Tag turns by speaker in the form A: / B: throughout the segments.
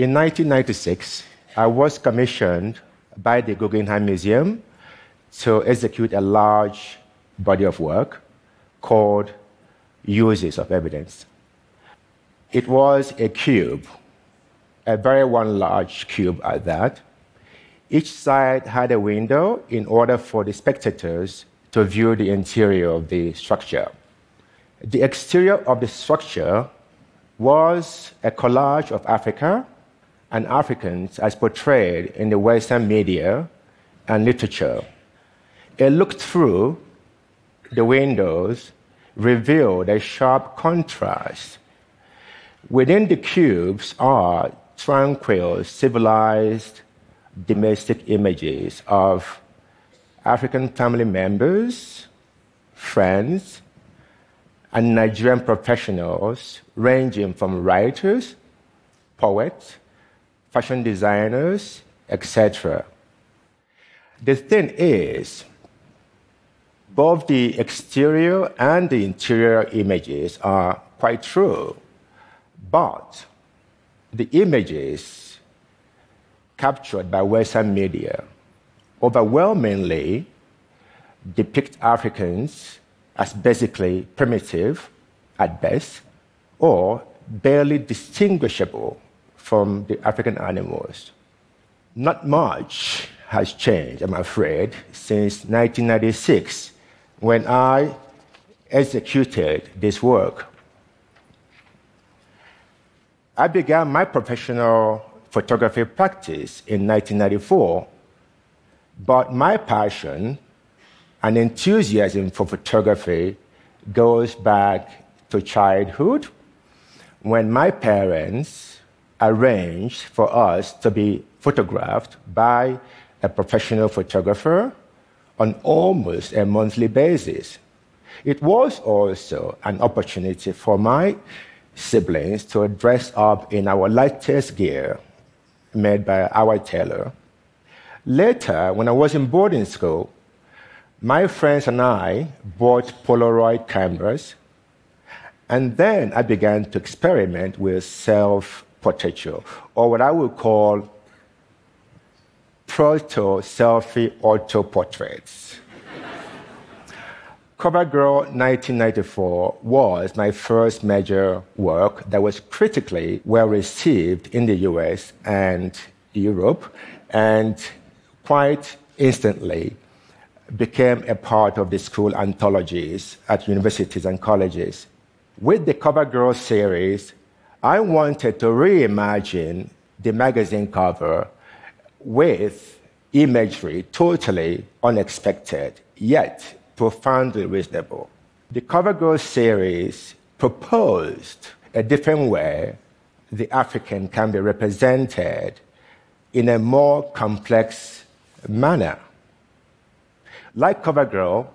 A: In 1996, I was commissioned by the Guggenheim Museum to execute a large body of work called Uses of Evidence. It was a cube, a very one large cube at that. Each side had a window in order for the spectators to view the interior of the structure. The exterior of the structure was a collage of Africa and Africans as portrayed in the Western media and literature. A look through the windows revealed a sharp contrast. Within the cubes are tranquil, civilized, domestic images of African family members, friends, and Nigerian professionals ranging from writers, poets, fashion designers, etc. The thing is, both the exterior and the interior images are quite true, but the images captured by Western media overwhelmingly depict Africans as basically primitive at best or barely distinguishable from the African animals. Not much has changed, I'm afraid, since 1996 when I executed this work. I began my professional photography practice in 1994, but my passion and enthusiasm for photography goes back to childhood when my parents arranged for us to be photographed by a professional photographer on almost a monthly basis. It was also an opportunity for my siblings to dress up in our latest gear made by our tailor. Later, when I was in boarding school, my friends and I bought Polaroid cameras, and then I began to experiment with self portraiture, or what I would call proto selfie auto portraits. CoverGirl 1994 was my first major work that was critically well received in the US and Europe, and quite instantly became a part of the school anthologies at universities and colleges. With the CoverGirl series, I wanted to reimagine the magazine cover with imagery totally unexpected, yet profoundly reasonable. The CoverGirl series proposed a different way the African can be represented in a more complex manner. Like CoverGirl,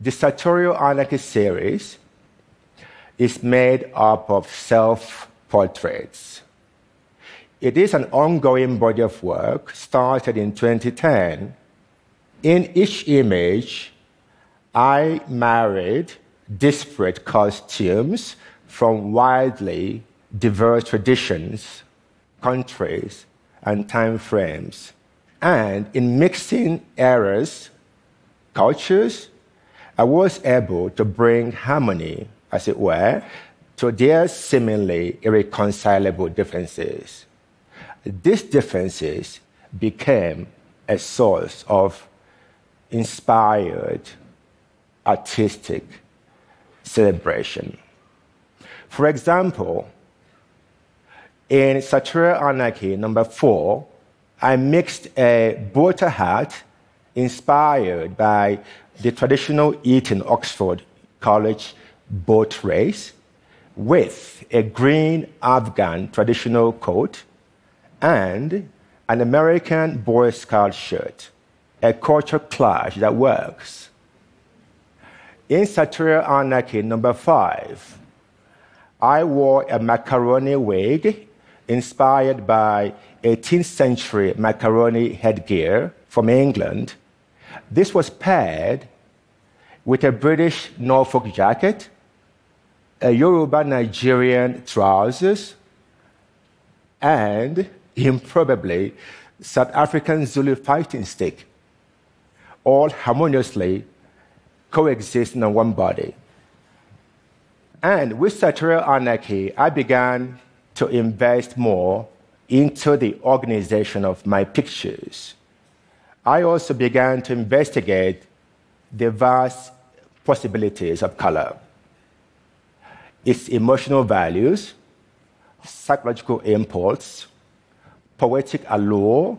A: the Sartorial Anarchy series is made up of self portraits. It is an ongoing body of work started in 2010. In each image, I married disparate costumes from widely diverse traditions, countries, and time frames. And in mixing eras, cultures, I was able to bring harmony, as it were, to their seemingly irreconcilable differences. These differences became a source of inspired artistic celebration. For example, in Sartorial Anarchy number four, I mixed a boater hat inspired by the traditional Eton Oxford College boat race with a green Afghan traditional coat and an American Boy Scout shirt, a culture clash that works. In Sartorial Anarchy number five, I wore a macaroni wig inspired by 18th century macaroni headgear from England. This was paired with a British Norfolk jacket a Yoruba Nigerian trousers, and improbably, South African Zulu fighting stick, all harmoniously coexisting on one body. And with Sartorial Anarchy, I began to invest more into the organization of my pictures. I also began to investigate the vast possibilities of color, its emotional values, psychological impulse, poetic allure,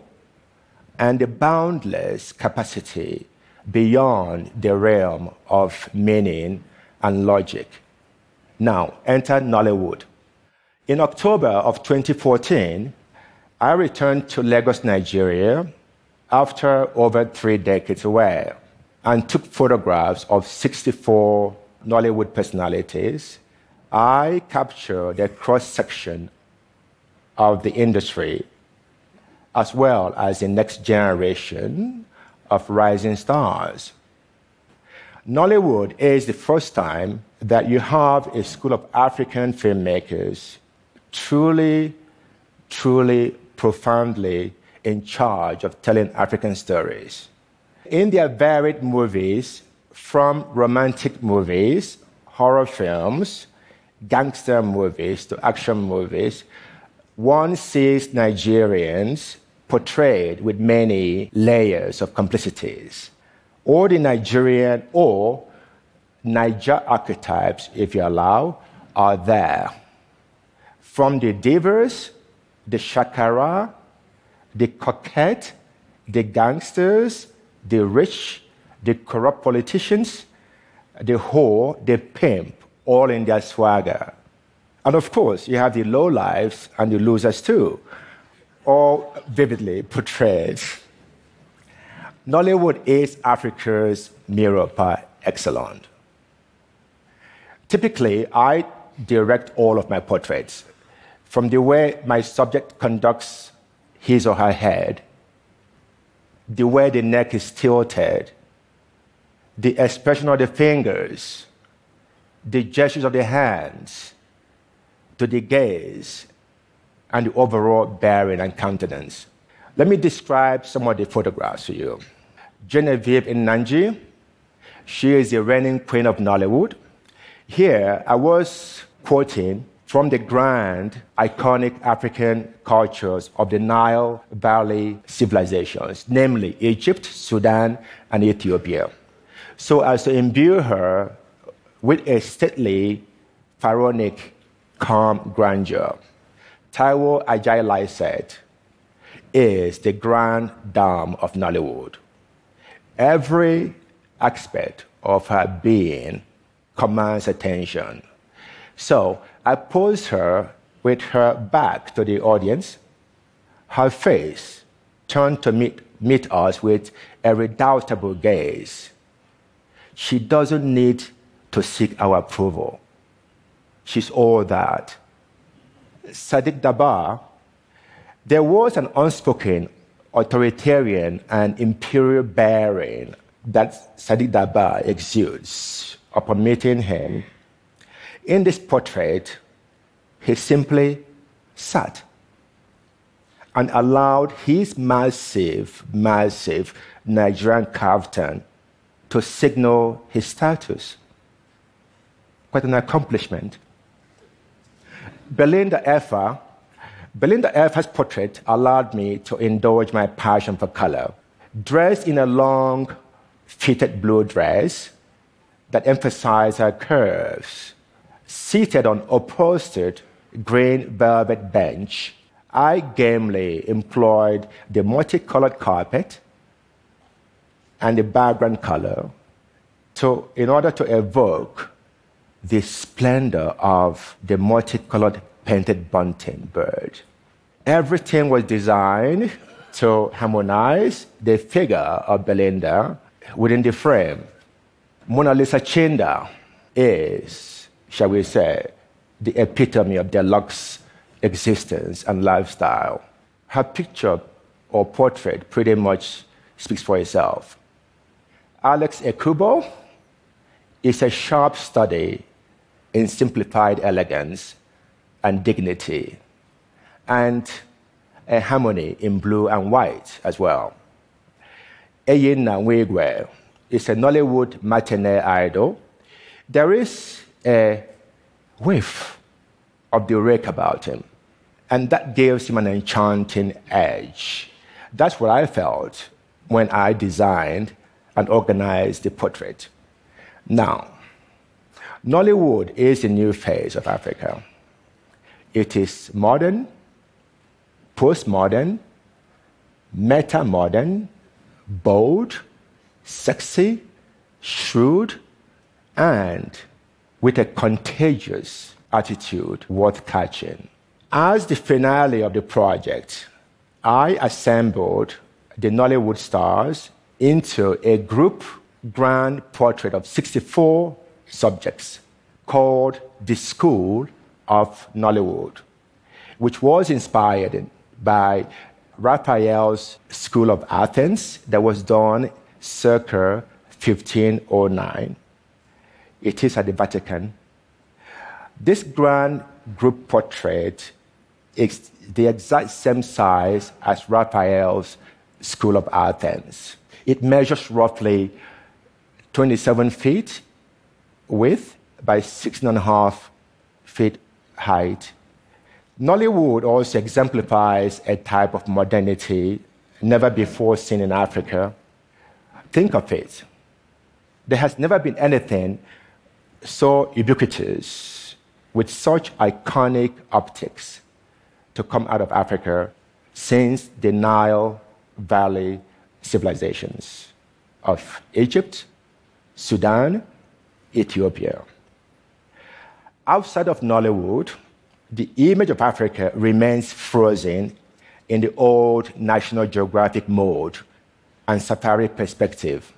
A: and a boundless capacity beyond the realm of meaning and logic. Now, enter Nollywood. In October of 2014, I returned to Lagos, Nigeria, after over three decades away, and took photographs of 64 Nollywood personalities. I capture the cross section of the industry as well as the next generation of rising stars. Nollywood is the first time that you have a school of African filmmakers truly, truly, profoundly in charge of telling African stories. In their varied movies, from romantic movies, horror films, gangster movies to action movies, one sees Nigerians portrayed with many layers of complicities. All the Nigerian or Niger archetypes, if you allow, are there. From the divas, the shakara, the coquette, the gangsters, the rich, the corrupt politicians, the whore, the pimp, all in their swagger. And of course, you have the low lives and the losers too, all vividly portrayed. Nollywood is Africa's mirror par excellence. Typically, I direct all of my portraits from the way my subject conducts his or her head, the way the neck is tilted, the expression of the fingers, the gestures of the hands, to the gaze, and the overall bearing and countenance. Let me describe some of the photographs to you. Genevieve Nnaji, she is the reigning queen of Nollywood. Here, I was quoting from the grand, iconic African cultures of the Nile Valley civilizations, namely Egypt, Sudan, and Ethiopia, so as to imbue her with a stately, pharaonic, calm grandeur. Taiwo Ajai-Lycett, is the grand dame of Nollywood. Every aspect of her being commands attention. So I posed her with her back to the audience, her face turned to meet, meet us with a redoubtable gaze. She doesn't need to seek our approval. She's all that. Sadiq Daba, there was an unspoken authoritarian and imperial bearing that Sadiq Daba exudes upon meeting him. In this portrait, he simply sat and allowed his massive, massive Nigerian kaftan to signal his status. Quite an accomplishment. Belinda Effah, Belinda Effah's portrait allowed me to indulge my passion for color. Dressed in a long, fitted blue dress that emphasized her curves, seated on upholstered green velvet bench, I gamely employed the multicolored carpet and the background color to, in order to evoke the splendor of the multicolored painted bunting bird. Everything was designed to harmonize the figure of Belinda within the frame. Monalisa Chinda is, shall we say, the epitome of deluxe existence and lifestyle. Her picture or portrait pretty much speaks for itself. Alex Ekubo is a sharp study in simplified elegance and dignity. And a harmony in blue and white as well. Enyinna Nwigwe is a Nollywood matinee idol. There is a whiff of the rake about him, and that gives him an enchanting edge. That's what I felt when I designed and organized the portrait. Now, Nollywood is a new phase of Africa. It is modern, postmodern, meta modern, bold, sexy, shrewd, and with a contagious attitude worth catching. As the finale of the project, I assembled the Nollywood stars into a group grand portrait of 64 subjects called The School of Nollywood, which was inspired by Raphael's School of Athens that was done circa 1509. It is at the Vatican. This grand group portrait is the exact same size as Raphael's School of Athens. It measures roughly 27 feet width by six and a half feet height. Nollywood also exemplifies a type of modernity never before seen in Africa. Think of it. There has never been anything so ubiquitous with such iconic optics to come out of Africa since the Nile Valley civilizations of Egypt, Sudan, Ethiopia. Outside of Nollywood, the image of Africa remains frozen in the old National Geographic mode and safari perspective.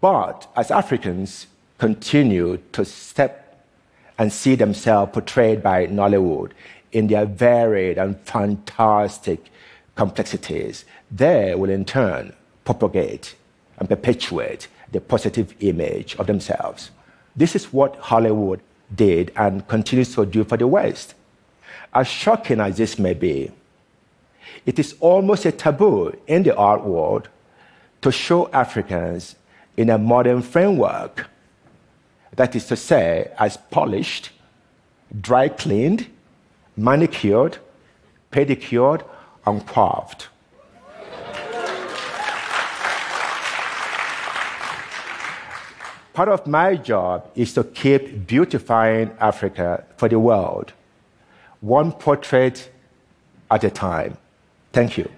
A: But as Africans continue to step and see themselves portrayed by Nollywood in their varied and fantastic complexities, they will in turn propagate and perpetuate the positive image of themselves. This is what Hollywood did and continues to do for the West. As shocking as this may be, it is almost a taboo in the art world to show Africans in a modern framework. That is to say, as polished, dry cleaned, manicured, pedicured, and carved. Part of my job is to keep beautifying Africa for the world, one portrait at a time. Thank you.